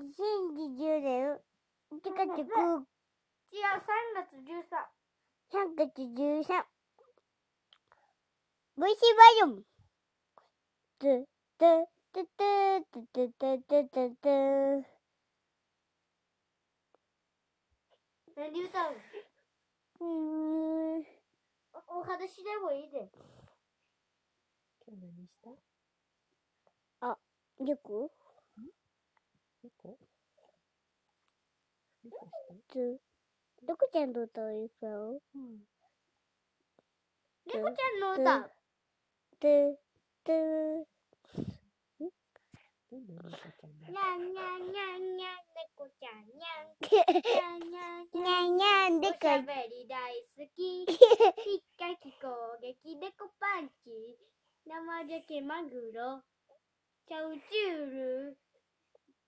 2020年、1月9、違う、3月13。3月13。ボイシーバージョン。トゥ、トゥ、トゥ、トゥ、トゥ、トゥ、トゥ、トゥ、トゥ、トゥ。何歌ううーん？お話でもいいで。今日何した？猫猫猫したつ、どこちゃんと歌うかうん。猫ちゃんの歌？トゥ、トゥ、どんな猫ちゃんだにゃんにゃんにゃんにゃん、猫ちゃんにゃん。にゃんにゃんにゃん。にゃんにゃんでおかしゃべり大好き。ひっかき攻撃でこパンチ。生鮭マグロ。チャウチュール。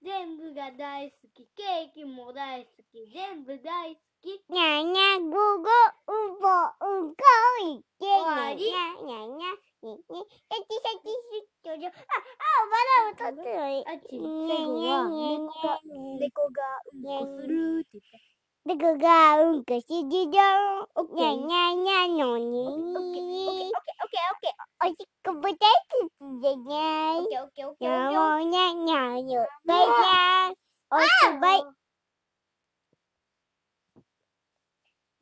全部が大好き。ケーキも大好き。全部大好き。にゃんにゃんごごうんぽうんこいけ終わりにゃんにゃんにゃんににやちさちしちょちょああまだ歌ってないあっち、に最後は猫が、猫がうんこするって言って。猫がうんこしじじょオッんにゃんにゃんにゃんのにオッケー、オッケー、オッケー、オッケー。おしっこぶたつじゃにゃいオッケーオッケーオッケーやオッケー。もにゃんにゃんよばいじゃんおしばい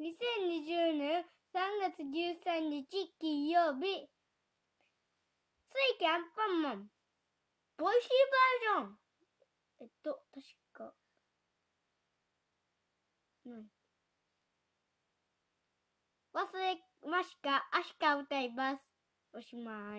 2020年3月13日金曜日。ついキャンパンマン。ボイシーバージョン。えっと、確か。うん。忘れました。明日歌います。おしまい。